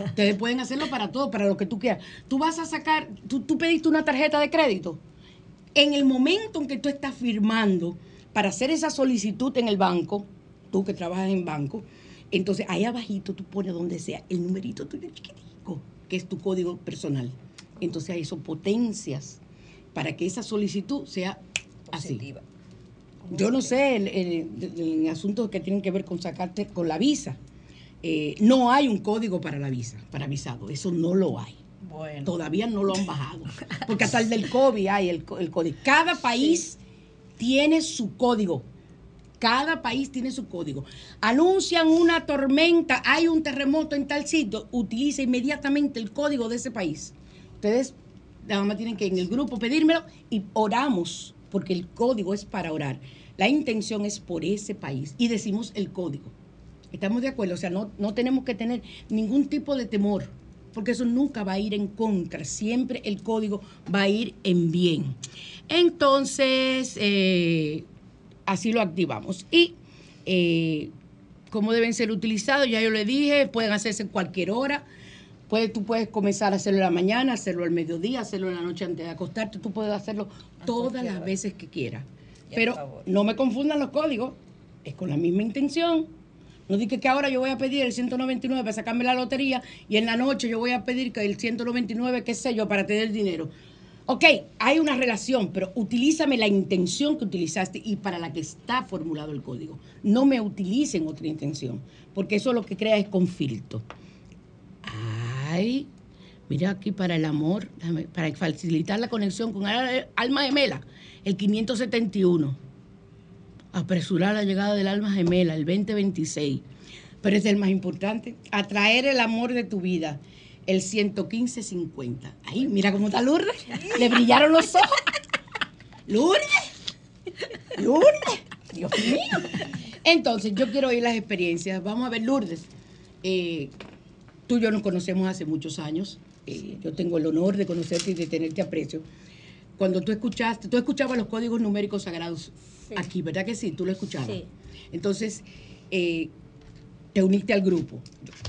Ustedes *laughs* pueden hacerlo para todo, para lo que tú quieras. Tú vas a sacar, tú, tú pediste una tarjeta de crédito. En el momento en que tú estás firmando para hacer esa solicitud en el banco, tú que trabajas en banco, entonces ahí abajito tú pones donde sea el numerito tuyo chiquitico, que es tu código personal. entonces hay eso potencias para que esa solicitud sea así. Yo no sé, en asuntos que tienen que ver con sacarte con la visa, eh, no hay un código para la visa, para visado, eso no lo hay. Bueno. Todavía no lo han bajado. Porque hasta el del *laughs* COVID hay el, el código. Cada país tiene su código. Cada país tiene su código. Anuncian una tormenta, hay un terremoto en tal sitio, utiliza inmediatamente el código de ese país. Ustedes nada más tienen que en el grupo pedírmelo y oramos, porque el código es para orar. La intención es por ese país y decimos el código. ¿Estamos de acuerdo? O sea, no, no tenemos que tener ningún tipo de temor, porque eso nunca va a ir en contra. Siempre el código va a ir en bien. Entonces, eh, así lo activamos. Y eh, cómo deben ser utilizados, ya yo le dije, pueden hacerse en cualquier hora. Puede, tú puedes comenzar a hacerlo en la mañana, hacerlo al mediodía, hacerlo en la noche antes de acostarte. Tú puedes hacerlo todas las veces que quieras. Pero no me confundan los códigos, es con la misma intención. No dije que ahora yo voy a pedir el 199 para sacarme la lotería y en la noche yo voy a pedir que el 199, qué sé yo, para tener dinero. Ok, hay una relación, pero utilízame la intención que utilizaste y para la que está formulado el código. No me utilicen otra intención, porque eso lo que crea es conflicto. Ay, mira aquí para el amor, para facilitar la conexión con al- alma gemela, el 571. Apresurar la llegada del alma gemela, el 2026. Pero este es el más importante, atraer el amor de tu vida, el 11550. Ay, mira cómo está Lourdes. Le brillaron los ojos. Lourdes. Lourdes. Dios mío. Entonces, yo quiero oír las experiencias. Vamos a ver, Lourdes. eh, tú y yo nos conocemos hace muchos años. eh, yo tengo el honor de conocerte y de tenerte aprecio. Cuando tú escuchaste, tú escuchabas los códigos numéricos sagrados Sí. aquí, ¿verdad que sí? Tú lo escuchabas. Sí. Entonces, eh, te uniste al grupo.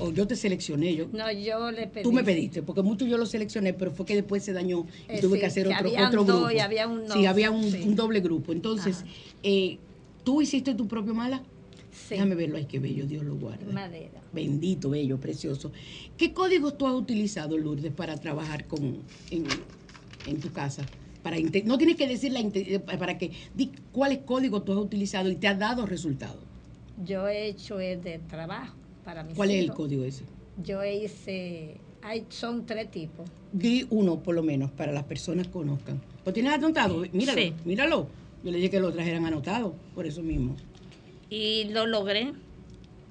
O yo te seleccioné, yo. No, yo le pedí. Tú me pediste, porque mucho yo lo seleccioné, pero fue que después se dañó y Eh, tuve sí, que hacer otro, otro grupo. y había un Sí, había un, doble grupo. Entonces, eh, ¿tú hiciste tu propio mala? Sí. Déjame verlo, ay, qué bello, Dios lo guarde. Madera. Bendito, bello, precioso. ¿Qué códigos tú has utilizado, Lourdes, para trabajar con, en, en tu casa? Para no tienes que decir la eh, para que di cuáles códigos tú has utilizado y te ha dado resultados. Yo he hecho el de trabajo para mis ¿Cuál es el código ese? Yo hice, hay, son tres tipos. Di uno, por lo menos, para las personas que conozcan. ¿Lo tienes anotado? Míralo, Sí. míralo. Yo le dije que lo trajeran anotado, por eso mismo. Y lo logré.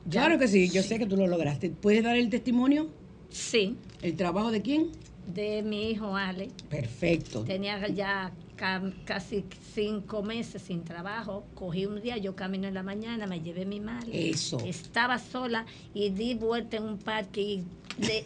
Ya. Claro que sí, yo sé que tú lo lograste. ¿Puedes dar el testimonio? Sí, ¿El trabajo de quién? De mi hijo Ale. Perfecto. Tenía ya ca- casi cinco meses sin trabajo. Cogí un día, yo camino en la mañana, me llevé mi madre. Eso. Estaba sola y di vuelta en un parque y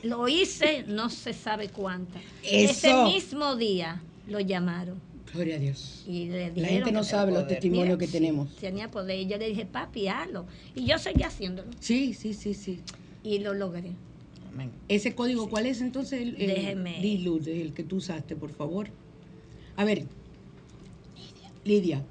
lo hice no se sabe cuánta. Ese Eso. mismo día lo llamaron. Gloria a Dios. Y le La gente no sabe los testimonios Mira, que tenemos. Tenía poder. Y yo le dije, papi, hazlo. Y yo seguí haciéndolo. Sí, sí, sí, sí. Y lo logré. Amén. ¿Ese código cuál es entonces? El, el- Déjeme. El que tú usaste, por favor. A ver. Lidia.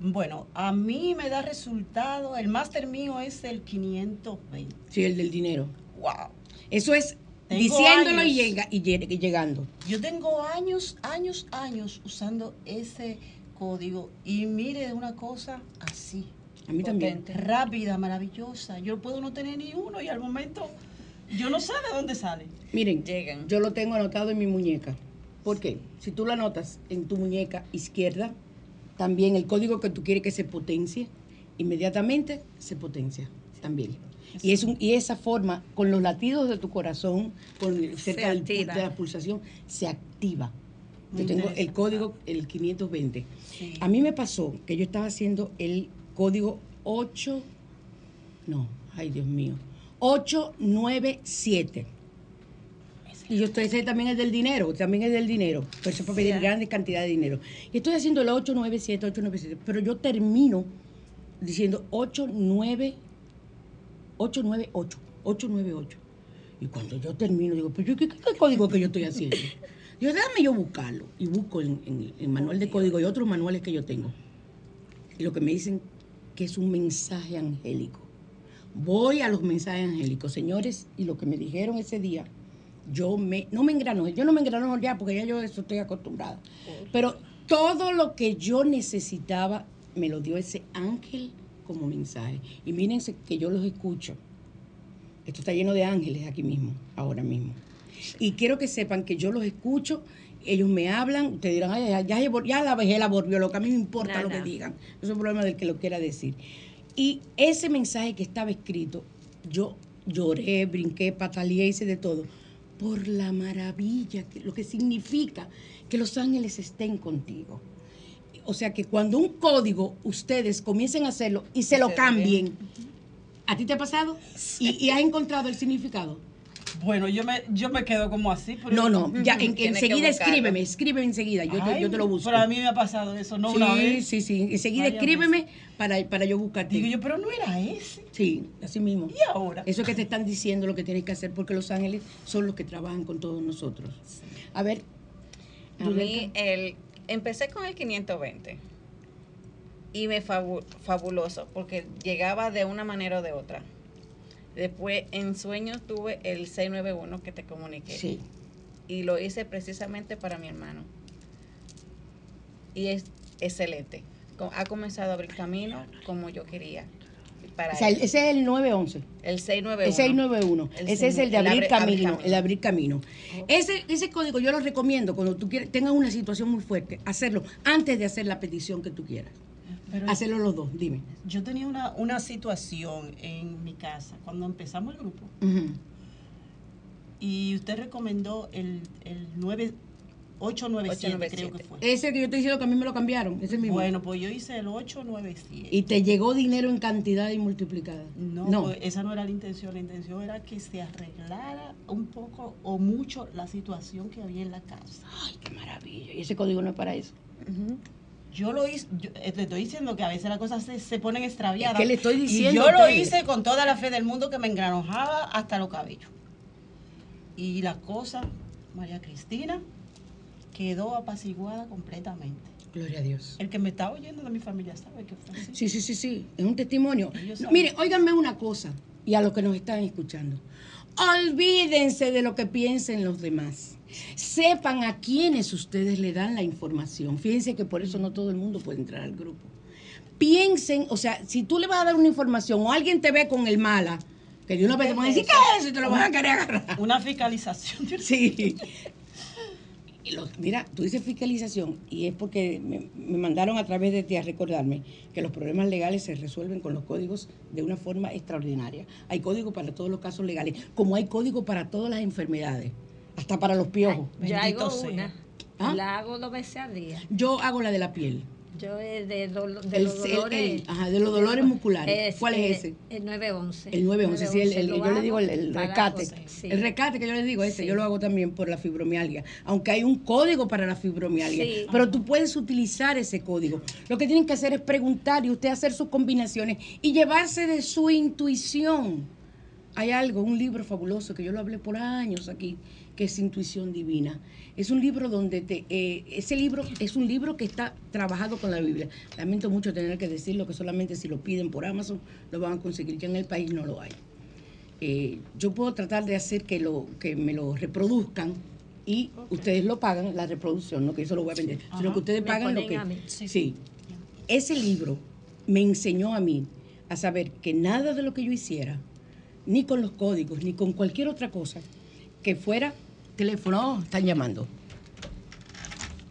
Bueno, a mí me da resultado, el máster mío es el 520. Sí, el del dinero. ¡Wow! Eso es Tengo diciéndolo y, años. llega, y lle- y llegando. Yo tengo años, años, años usando ese código y mire una cosa así. A mí también. rápida, maravillosa. Yo puedo no tener ni uno y al momento yo no sé de dónde sale. Miren, Llegan. yo lo tengo anotado en mi muñeca. ¿Por qué? Si tú lo anotas en tu muñeca izquierda, también el código que tú quieres que se potencie, inmediatamente se potencia también. Y, es un, y esa forma, con los latidos de tu corazón, con cerca del de la pulsación, se activa. Yo tengo el código, el 520. Sí. A mí me pasó que yo estaba haciendo el código 8, no, ay Dios mío, 897. Y yo estoy, ese también es del dinero, también es del dinero, pero eso es para pedir grandes cantidades de dinero. Y estoy haciendo el 897, 897, pero yo termino diciendo 89, 898, 898. Y cuando yo termino, digo, pues yo, ¿qué, qué código que yo estoy haciendo? *laughs* Digo, déjame yo buscarlo. Y busco en, en el manual de código y otros manuales que yo tengo. Y lo que me dicen que es un mensaje angélico. Voy a los mensajes angélicos, señores, y lo que me dijeron ese día yo me, no me engrano, yo no me engrano ya porque ya yo eso estoy acostumbrada. Pero todo lo que yo necesitaba me lo dio ese ángel como mensaje. Y mírense que yo los escucho. Esto está lleno de ángeles aquí mismo, ahora mismo. Y quiero que sepan que yo los escucho, ellos me hablan, te dirán, "Ay, ya, ya, ya la vejez la volvió loca, a mí me importa lo que digan. Eso es un problema del que lo quiera decir. Y ese mensaje que estaba escrito, yo lloré, brinqué, pataleé, hice de todo, por la maravilla, que, lo que significa que los ángeles estén contigo. O sea que cuando un código ustedes comiencen a hacerlo y se lo cambien, ¿a ti te ha pasado? ¿Y, y has encontrado el significado? Bueno, yo me, yo me quedo como así. pero- No, no, ya en- enseguida escríbeme, escríbeme enseguida, yo, te, yo te lo busco. Pero a mí me ha pasado eso, no una vez. sí, sí, enseguida escríbeme para, para yo buscarte. Digo yo, pero no era ese. Sí, así mismo. ¿Y ahora? Eso es que te están diciendo lo que tienes que hacer porque los ángeles son los que trabajan con todos nosotros. A ver. A mí, el, empecé con el 520 y me fabu- fabuloso porque llegaba de una manera o de otra. Después, en sueños, tuve el 691 que te comuniqué. Sí. Y lo hice precisamente para mi hermano. Y es excelente. Ha comenzado a abrir camino como yo quería. Para O sea, él. ese es el 911. el 691. El 691. El Ese es el de el abrir abrir camino, camino. el abrir camino. Ese, ese código yo lo recomiendo cuando tú quieres, tengas una situación muy fuerte, hacerlo antes de hacer la petición que tú quieras. Pero Hacerlo los dos, dime. yo tenía una, una situación en mi casa cuando empezamos el grupo y usted recomendó el, el 9, 897, 897. creo que fue. Ese que yo te diciendo que a mí me lo cambiaron, ese mismo. Bueno, pues yo hice el 897. y te llegó dinero en cantidad y multiplicada. No, pues esa no era la intención. La intención era que se arreglara un poco o mucho la situación que había en la casa. Ay, qué maravilla. Y ese código no es para eso. Yo lo hice, yo, eh, te estoy diciendo que a veces las cosas se, se ponen extraviadas. Que le estoy Y diciendo yo a lo hice con toda la fe del mundo que me engranojaba hasta los cabellos. Y la cosa, María Cristina, quedó apaciguada completamente. Gloria a Dios. El que me está oyendo de mi familia sabe que fue así. Sí, sí, sí, sí. Es un testimonio. No, saben. Mire, óiganme una cosa, y a los que nos están escuchando. Olvídense de lo que piensen los demás. Sepan a quiénes ustedes le dan la información. Fíjense que por eso no todo el mundo puede entrar al grupo. Piensen, o sea, si tú le vas a dar una información o alguien te ve con el mala, que de una vez te van a decir, ¿qué es eso? Y te lo van a querer agarrar. Una fiscalización. *laughs* Sí. Y los- mira, tú dices fiscalización y es porque me, me mandaron a través de ti a recordarme que los problemas legales se resuelven con los códigos de una forma extraordinaria. Hay código para todos los casos legales, como hay código para todas las enfermedades, hasta para los piojos. Yo Bendito hago sea. una. ¿Ah? La hago dos veces al día. Yo hago la de la piel, Yo eh, de, dolo- de El- los dolores. el- ajá, de los dolores musculares. ¿Cuál es ese? El 911. el 911, sí, el, yo le digo el, rescate. sí. El rescate que yo les digo, ese Sí. yo lo hago también por la fibromialgia. Aunque hay un código para la fibromialgia. Sí. Pero tú puedes utilizar ese código. Lo que tienen que hacer es preguntar y usted hacer sus combinaciones y llevarse de su intuición. Hay algo, un libro fabuloso que yo lo hablé por años aquí, que es Intuición Divina. Es un libro donde te, eh, ese libro es un libro que está trabajado con la Biblia. Lamento mucho tener que decirlo que solamente si lo piden por Amazon lo van a conseguir. Ya en el país no lo hay. Eh, yo puedo tratar de hacer que lo que me lo reproduzcan y ustedes lo pagan la reproducción, no que eso lo voy a vender, sino que ustedes pagan lo que mí. sí. Ese libro me enseñó a mí a saber que nada de lo que yo hiciera, ni con los códigos, ni con cualquier otra cosa, que fuera teléfono, están llamando.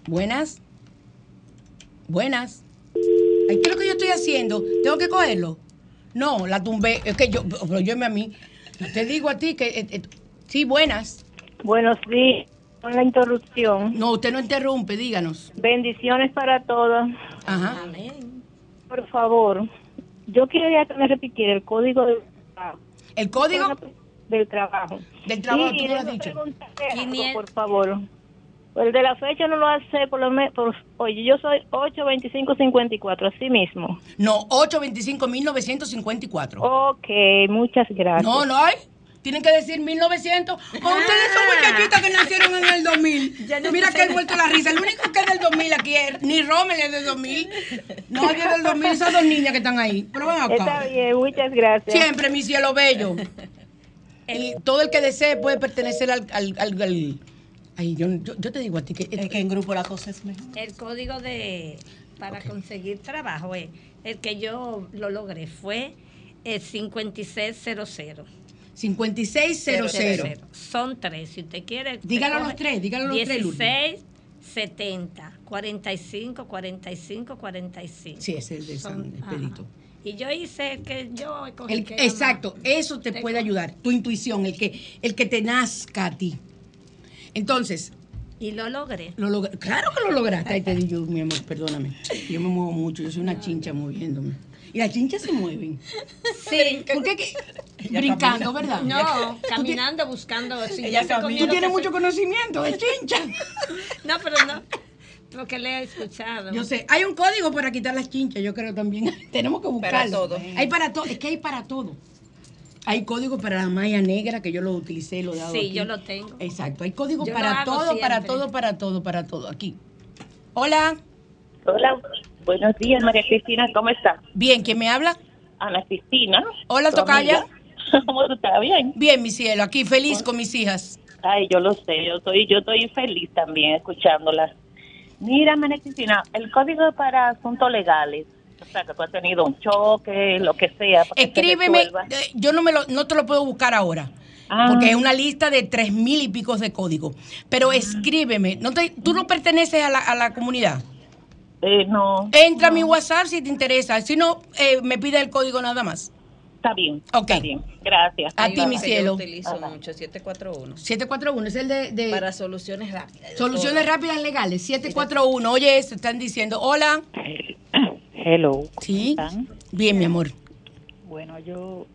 Buenas. Buenas. Ay, ¿Qué es lo que yo estoy haciendo? ¿Tengo que cogerlo? No, la tumbé. Es que yo, pero yo me a mí. Te digo a ti que. eh, eh, sí, buenas. Buenos días, con la interrupción. No, usted no interrumpe, díganos. Bendiciones para todos. Ajá. Amén. Por favor, yo quería que me repitiera el código trabajo. ¿El código? Del trabajo. Del trabajo, Sí, tú no lo has dicho. algo, 500. por favor. El de la fecha no lo hace, por lo menos. Oye, yo soy 82554, así mismo. No, 825-1954. Ok, muchas gracias. No, no hay. Tienen que decir 1900. O ustedes son muchachitas que nacieron en el 2000. *laughs* Ya no Mira que he vuelto la risa. El único que es del 2000 aquí es. Ni Rommel es del 2000. Nadie es del 2000. Esas dos niñas que están ahí. Pero ven acá. Está bien, muchas gracias. Siempre mi cielo bello. Y todo el que desee puede pertenecer al... al, al- al- ay, yo, yo- yo te digo a ti que... Es que en grupo la cosa es mejor. El código de para conseguir trabajo es el que yo lo logré fue el 5600. 5600. Son tres, si usted quiere. Dígalo los tres, dígalo los tres, Lourdes. 16, 70, 45, 45, 45. Sí, es el de San Expedito. Y yo hice el que yo escogí El- que era exacto, eso te puede ayudar, tu intuición, el que, el que te nazca a ti. Entonces, Y lo logré. lo logra- claro que lo lograste. Ay, te digo, mi amor, perdóname. Yo me muevo mucho, yo soy una chincha moviéndome. Y las chinchas se mueven. Sí. ¿Por qué? Brincando, ¿verdad? No, caminando, buscando. si Ella ya se comió Tú tienes mucho se- conocimiento de chincha. *laughs* No, pero no. Porque le he escuchado. Yo sé, hay un código para quitar las chinchas, yo creo también. *laughs* Tenemos que buscarlo. todo. Hay para todo, es que hay para todo. Hay código para la malla negra que yo lo utilicé, lo he dado Sí, aquí. yo lo tengo. Exacto, hay código Yo lo para todo, para todo, para todo, para todo. Aquí. Hola. Hola, buenos días, María Cristina, ¿cómo estás? Bien, ¿quién me habla? Ana Cristina. Hola, Tocaya. *laughs* ¿Cómo tú estás? Bien. Bien, mi cielo, aquí feliz con mis hijas. Ay, yo lo sé, yo estoy, yo estoy feliz también escuchándolas. Mira, María Cristina, el código para asuntos legales, o sea, que tú has tenido un choque, lo que sea. se Escríbeme, eh, yo no, me lo, no te lo puedo buscar ahora. Ah. Porque es una lista de tres mil y picos de código. Pero escríbeme. No te, ¿Tú no perteneces a la, a la comunidad? Eh, no. Entra a mi WhatsApp si te interesa. Si no, eh, me pide el código nada más. Está bien. Ok. Está bien. Gracias. A ti, mi cielo. Yo utilizo mucho, 741. 741 es el de, de Para soluciones rápidas. soluciones todo. rápidas legales. 741. Oye, eso están diciendo. Hola. *clears throat* Hello. Sí. están? Bien, mi amor. Bueno, yo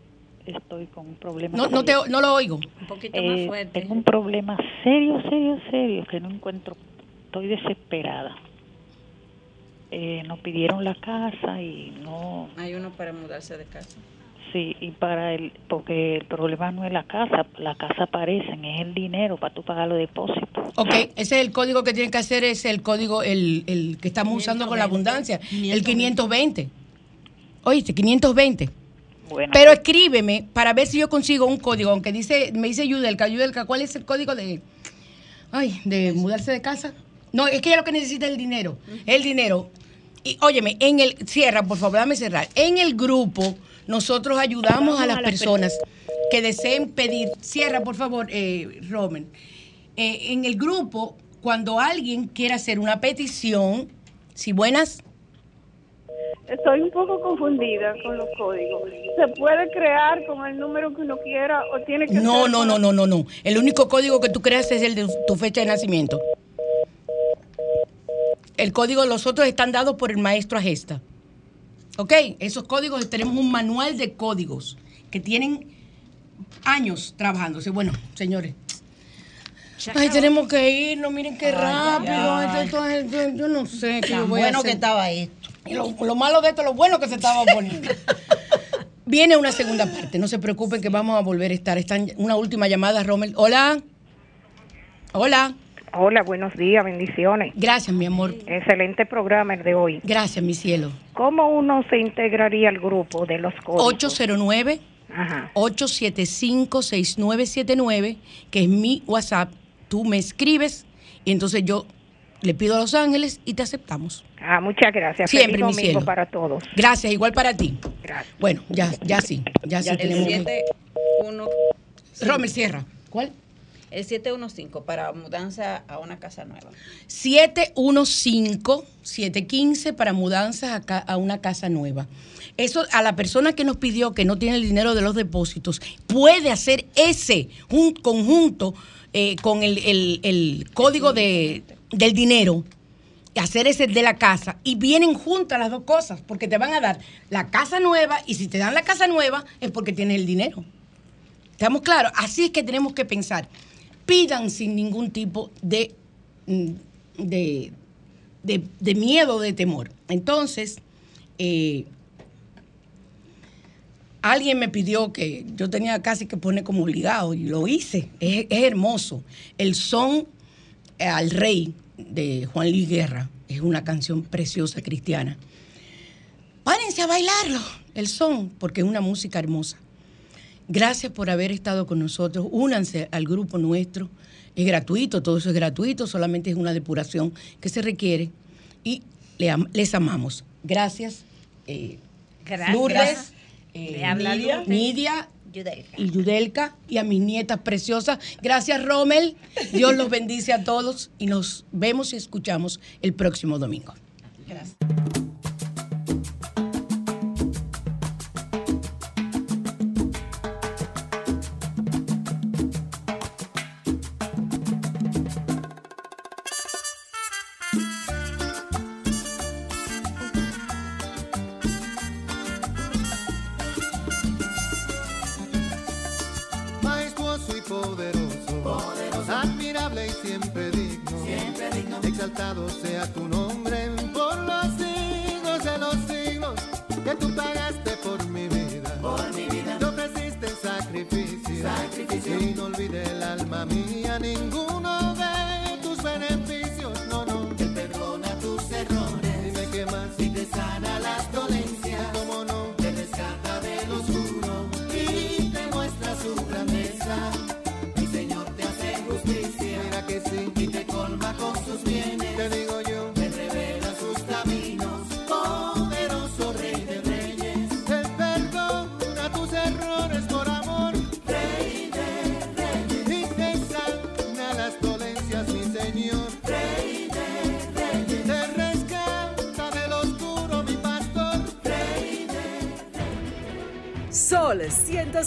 estoy con un problema. No, no, te, no lo oigo. Un poquito Eh, más fuerte. tengo un problema serio, serio, serio, que no encuentro. Estoy desesperada. Eh, nos pidieron la casa y no. Hay uno para mudarse de casa. Sí, y para el. Porque el problema no es la casa, la casa aparecen, es el dinero para tú pagar los depósitos. Ok, ese es el código que tienen que hacer, es el código, el, el que estamos usando con la abundancia, el 520. Oíste, 520. Bueno, Pero escríbeme para ver si yo consigo un código, aunque dice, me dice Yudelka, Yudelka, ¿cuál es el código de, ay, de mudarse de casa? No, es que ella lo que necesita es el dinero, el dinero. Y óyeme, en el, cierra, por favor, dame cerrar. En el grupo, nosotros ayudamos a las personas que deseen pedir, cierra, por favor, eh, Romen. Eh, en el grupo, cuando alguien quiera hacer una petición, si buenas, Estoy un poco confundida con los códigos. ¿Se puede crear con el número que uno quiera o tiene que No, ser no, no, no, no, no. El único código que tú creas es el de tu fecha de nacimiento. El código, los otros están dados por el maestro Agesta. ¿Ok? Esos códigos, tenemos un manual de códigos que tienen años trabajándose. Bueno, señores. Ay, tenemos que irnos, miren qué rápido. ay. Esto- esto- esto- yo no sé qué voy a bueno que hacer. estaba esto. Y lo, lo malo de esto, lo bueno que se estaba poniendo. *laughs* Viene una segunda parte, no se preocupen que vamos a volver a estar. Están una última llamada, Rommel. Hola. Hola. Hola, buenos días, bendiciones. Gracias, mi amor. Excelente programa el de hoy. Gracias, mi cielo. ¿Cómo uno se integraría al grupo de los códigos? 809 Ajá. 875-6979, que es mi WhatsApp. Tú me escribes y entonces yo le pido a Los Ángeles y te aceptamos. Ah, muchas gracias. Siempre, Feliz mi domingo cielo. para todos. Gracias, igual para ti. Gracias. Bueno, ya, ya sí, ya sí el tenemos. que- 71 Rommel, cierra. ¿Cuál? El 715 para mudanza a una casa nueva. 715-715 para mudanzas a, ca- a una casa nueva. Eso a la persona que nos pidió que no tiene el dinero de los depósitos, puede hacer ese un conjunto eh, con el, el- el código de, del dinero, hacer ese de la casa y vienen juntas las dos cosas, porque te van a dar la casa nueva y si te dan la casa nueva es porque tienes el dinero. ¿Estamos claros? Así es que tenemos que pensar. Pidan sin ningún tipo de, mm, de, de, de miedo, de temor. Entonces, eh, alguien me pidió que yo tenía casi que poner como obligado y lo hice. Es, es hermoso. El son al rey de Juan Luis Guerra es una canción preciosa cristiana. Párense a bailarlo, el son, porque es una música hermosa. Gracias por haber estado con nosotros. Únanse al grupo nuestro. Es gratuito, todo eso es gratuito, solamente es una depuración que se requiere. Y le am- les amamos. Gracias. eh, Gracias. Lourdes, eh, Nidia. Nidia Yudelka. y Yudelka y a mis nietas preciosas. Gracias, Rommel. Dios los bendice a todos y nos vemos y escuchamos el próximo domingo. majestuoso